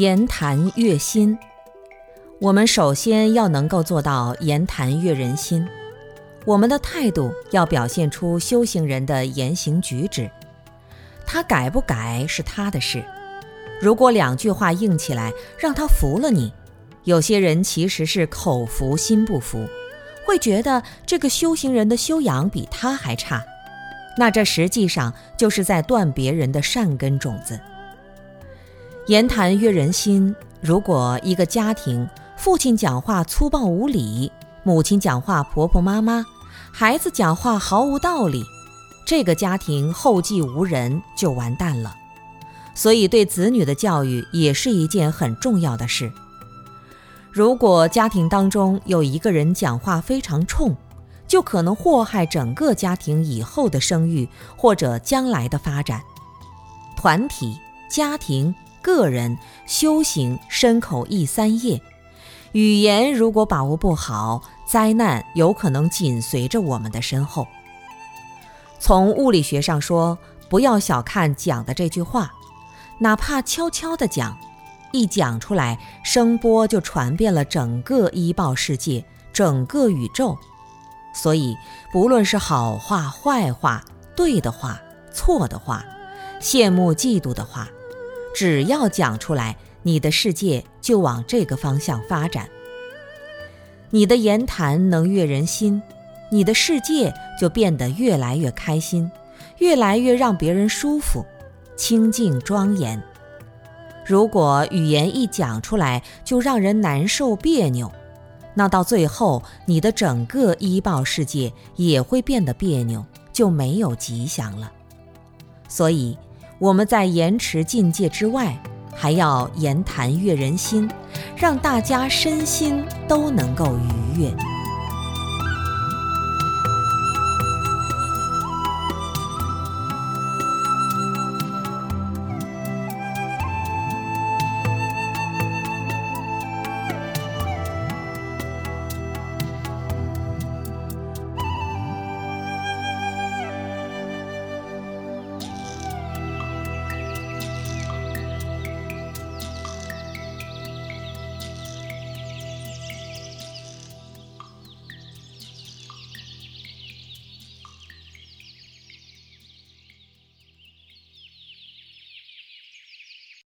言谈悦心，我们首先要能够做到言谈悦人心。我们的态度要表现出修行人的言行举止，他改不改是他的事。如果两句话硬起来让他服了你，有些人其实是口服心不服，会觉得这个修行人的修养比他还差，那这实际上就是在断别人的善根种子。言谈悦人心，如果一个家庭父亲讲话粗暴无礼，母亲讲话婆婆妈妈，孩子讲话毫无道理，这个家庭后继无人就完蛋了。所以，对子女的教育也是一件很重要的事。如果家庭当中有一个人讲话非常冲，就可能祸害整个家庭以后的声誉或者将来的发展。团体、家庭、个人修行身口意三业，语言如果把握不好，灾难有可能紧随着我们的身后。从物理学上说，不要小看讲的这句话。哪怕悄悄地讲，一讲出来，声波就传遍了整个医报世界，整个宇宙。所以，不论是好话、坏话、对的话、错的话、羡慕、嫉妒的话，只要讲出来，你的世界就往这个方向发展。你的言谈能悦人心，你的世界就变得越来越开心，越来越让别人舒服。清净庄严。如果语言一讲出来就让人难受别扭，那到最后你的整个医报世界也会变得别扭，就没有吉祥了。所以我们在延迟境界之外，还要言谈悦人心，让大家身心都能够愉悦。